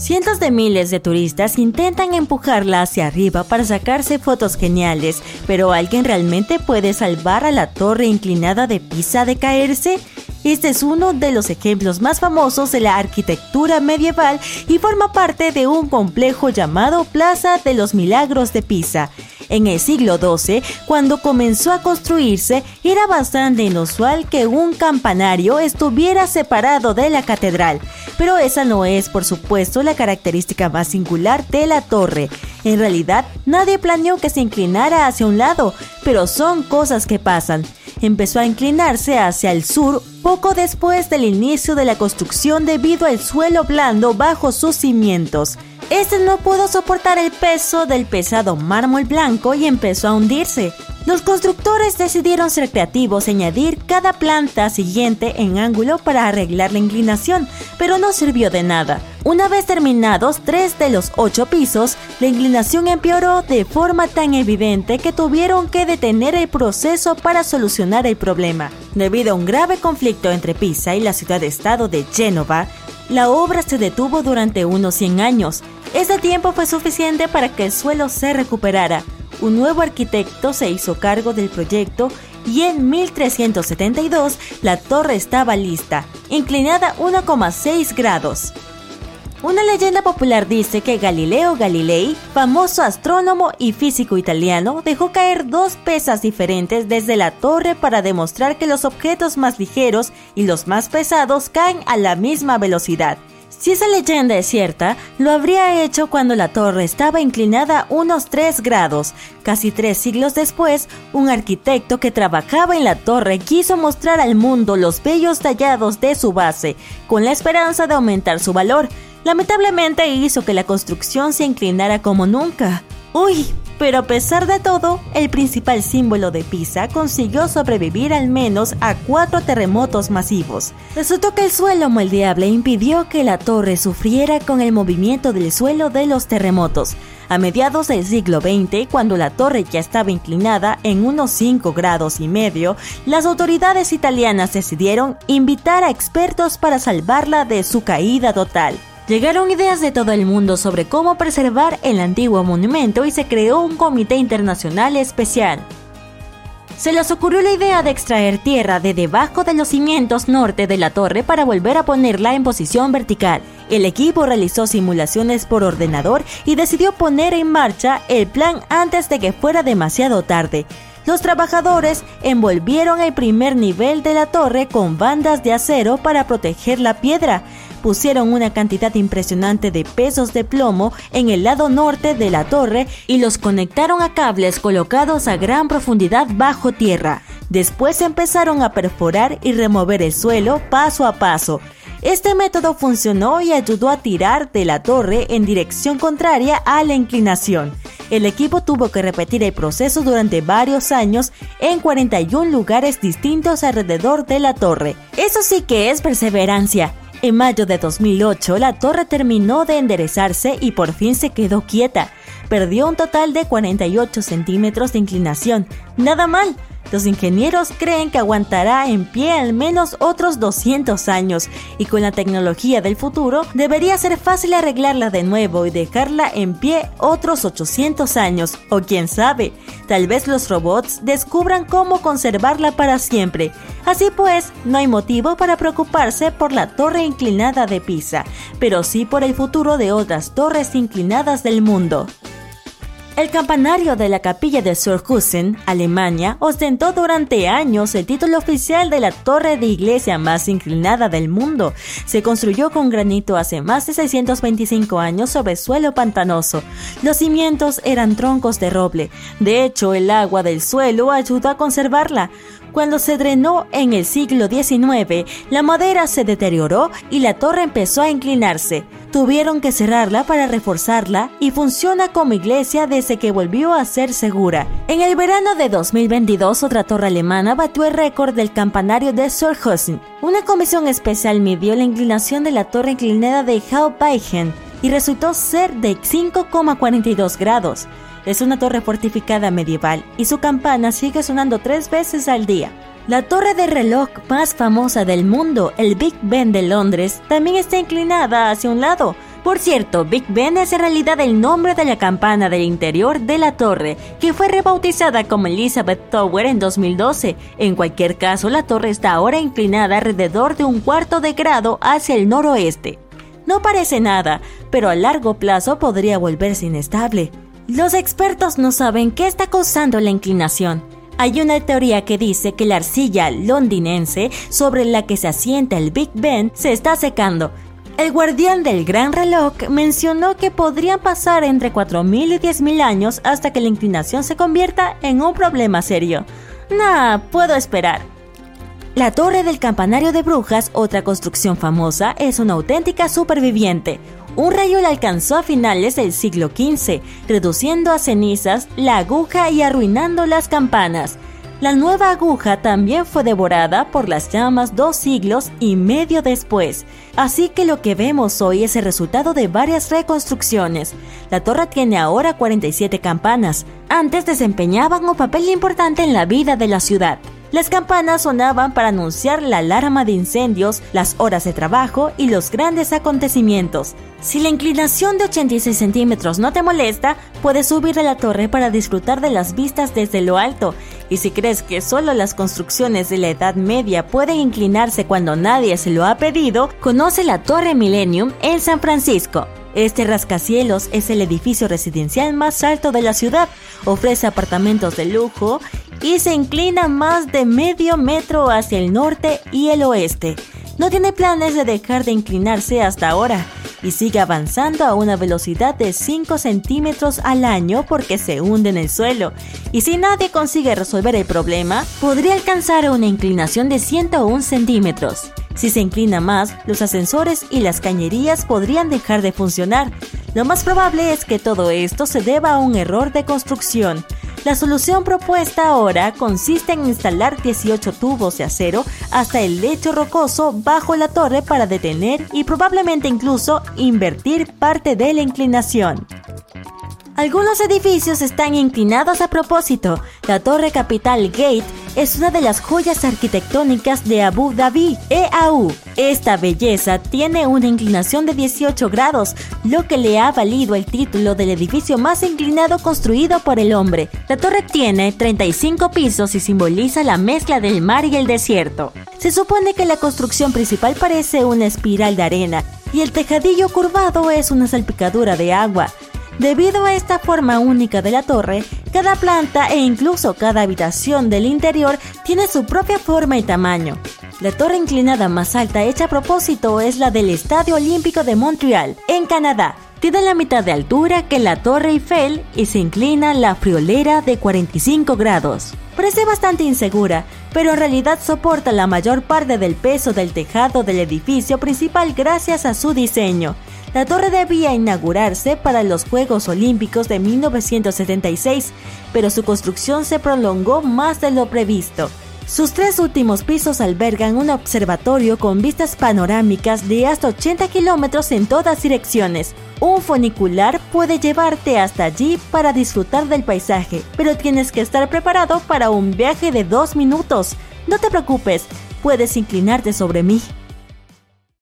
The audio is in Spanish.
Cientos de miles de turistas intentan empujarla hacia arriba para sacarse fotos geniales, pero ¿alguien realmente puede salvar a la torre inclinada de Pisa de caerse? Este es uno de los ejemplos más famosos de la arquitectura medieval y forma parte de un complejo llamado Plaza de los Milagros de Pisa. En el siglo XII, cuando comenzó a construirse, era bastante inusual que un campanario estuviera separado de la catedral, pero esa no es, por supuesto, la característica más singular de la torre. En realidad, nadie planeó que se inclinara hacia un lado, pero son cosas que pasan. Empezó a inclinarse hacia el sur poco después del inicio de la construcción debido al suelo blando bajo sus cimientos. Este no pudo soportar el peso del pesado mármol blanco y empezó a hundirse. Los constructores decidieron ser creativos y añadir cada planta siguiente en ángulo para arreglar la inclinación, pero no sirvió de nada. Una vez terminados tres de los ocho pisos, la inclinación empeoró de forma tan evidente que tuvieron que detener el proceso para solucionar el problema. Debido a un grave conflicto entre Pisa y la ciudad-estado de Génova, la obra se detuvo durante unos 100 años. Ese tiempo fue suficiente para que el suelo se recuperara. Un nuevo arquitecto se hizo cargo del proyecto y en 1372 la torre estaba lista, inclinada 1,6 grados. Una leyenda popular dice que Galileo Galilei, famoso astrónomo y físico italiano, dejó caer dos pesas diferentes desde la torre para demostrar que los objetos más ligeros y los más pesados caen a la misma velocidad. Si esa leyenda es cierta, lo habría hecho cuando la torre estaba inclinada unos 3 grados. Casi tres siglos después, un arquitecto que trabajaba en la torre quiso mostrar al mundo los bellos tallados de su base, con la esperanza de aumentar su valor lamentablemente hizo que la construcción se inclinara como nunca. Uy, pero a pesar de todo, el principal símbolo de Pisa consiguió sobrevivir al menos a cuatro terremotos masivos. Resultó que el suelo moldeable impidió que la torre sufriera con el movimiento del suelo de los terremotos. A mediados del siglo XX, cuando la torre ya estaba inclinada en unos 5 grados y medio, las autoridades italianas decidieron invitar a expertos para salvarla de su caída total. Llegaron ideas de todo el mundo sobre cómo preservar el antiguo monumento y se creó un comité internacional especial. Se les ocurrió la idea de extraer tierra de debajo de los cimientos norte de la torre para volver a ponerla en posición vertical. El equipo realizó simulaciones por ordenador y decidió poner en marcha el plan antes de que fuera demasiado tarde. Los trabajadores envolvieron el primer nivel de la torre con bandas de acero para proteger la piedra pusieron una cantidad impresionante de pesos de plomo en el lado norte de la torre y los conectaron a cables colocados a gran profundidad bajo tierra. Después empezaron a perforar y remover el suelo paso a paso. Este método funcionó y ayudó a tirar de la torre en dirección contraria a la inclinación. El equipo tuvo que repetir el proceso durante varios años en 41 lugares distintos alrededor de la torre. Eso sí que es perseverancia. En mayo de 2008, la torre terminó de enderezarse y por fin se quedó quieta. Perdió un total de 48 centímetros de inclinación. Nada mal, los ingenieros creen que aguantará en pie al menos otros 200 años y con la tecnología del futuro debería ser fácil arreglarla de nuevo y dejarla en pie otros 800 años o quién sabe, tal vez los robots descubran cómo conservarla para siempre. Así pues, no hay motivo para preocuparse por la torre inclinada de Pisa, pero sí por el futuro de otras torres inclinadas del mundo. El campanario de la capilla de Surhusen, Alemania, ostentó durante años el título oficial de la torre de iglesia más inclinada del mundo. Se construyó con granito hace más de 625 años sobre suelo pantanoso. Los cimientos eran troncos de roble. De hecho, el agua del suelo ayudó a conservarla. Cuando se drenó en el siglo XIX, la madera se deterioró y la torre empezó a inclinarse. Tuvieron que cerrarla para reforzarla y funciona como iglesia desde que volvió a ser segura. En el verano de 2022, otra torre alemana batió el récord del campanario de Surhusen. Una comisión especial midió la inclinación de la torre inclinada de Hauptbeichen y resultó ser de 5,42 grados. Es una torre fortificada medieval y su campana sigue sonando tres veces al día. La torre de reloj más famosa del mundo, el Big Ben de Londres, también está inclinada hacia un lado. Por cierto, Big Ben es en realidad el nombre de la campana del interior de la torre, que fue rebautizada como Elizabeth Tower en 2012. En cualquier caso, la torre está ahora inclinada alrededor de un cuarto de grado hacia el noroeste. No parece nada, pero a largo plazo podría volverse inestable. Los expertos no saben qué está causando la inclinación. Hay una teoría que dice que la arcilla londinense sobre la que se asienta el Big Ben se está secando el guardián del gran reloj mencionó que podrían pasar entre 4.000 y 10.000 años hasta que la inclinación se convierta en un problema serio. Nah, puedo esperar. La torre del campanario de brujas, otra construcción famosa, es una auténtica superviviente. Un rayo la alcanzó a finales del siglo XV, reduciendo a cenizas la aguja y arruinando las campanas. La nueva aguja también fue devorada por las llamas dos siglos y medio después, así que lo que vemos hoy es el resultado de varias reconstrucciones. La torre tiene ahora 47 campanas, antes desempeñaban un papel importante en la vida de la ciudad. Las campanas sonaban para anunciar la alarma de incendios, las horas de trabajo y los grandes acontecimientos. Si la inclinación de 86 centímetros no te molesta, puedes subir a la torre para disfrutar de las vistas desde lo alto. Y si crees que solo las construcciones de la Edad Media pueden inclinarse cuando nadie se lo ha pedido, conoce la Torre Millennium en San Francisco. Este rascacielos es el edificio residencial más alto de la ciudad, ofrece apartamentos de lujo y se inclina más de medio metro hacia el norte y el oeste. No tiene planes de dejar de inclinarse hasta ahora y sigue avanzando a una velocidad de 5 centímetros al año porque se hunde en el suelo. Y si nadie consigue resolver el problema, podría alcanzar una inclinación de 101 centímetros. Si se inclina más, los ascensores y las cañerías podrían dejar de funcionar. Lo más probable es que todo esto se deba a un error de construcción. La solución propuesta ahora consiste en instalar 18 tubos de acero hasta el lecho rocoso bajo la torre para detener y probablemente incluso invertir parte de la inclinación. Algunos edificios están inclinados a propósito. La Torre Capital Gate es una de las joyas arquitectónicas de Abu Dhabi, EAU. Esta belleza tiene una inclinación de 18 grados, lo que le ha valido el título del edificio más inclinado construido por el hombre. La torre tiene 35 pisos y simboliza la mezcla del mar y el desierto. Se supone que la construcción principal parece una espiral de arena y el tejadillo curvado es una salpicadura de agua. Debido a esta forma única de la torre, cada planta e incluso cada habitación del interior tiene su propia forma y tamaño. La torre inclinada más alta hecha a propósito es la del Estadio Olímpico de Montreal, en Canadá. Tiene la mitad de altura que la Torre Eiffel y se inclina la friolera de 45 grados. Parece bastante insegura, pero en realidad soporta la mayor parte del peso del tejado del edificio principal gracias a su diseño. La torre debía inaugurarse para los Juegos Olímpicos de 1976, pero su construcción se prolongó más de lo previsto. Sus tres últimos pisos albergan un observatorio con vistas panorámicas de hasta 80 kilómetros en todas direcciones. Un funicular puede llevarte hasta allí para disfrutar del paisaje, pero tienes que estar preparado para un viaje de dos minutos. No te preocupes, puedes inclinarte sobre mí.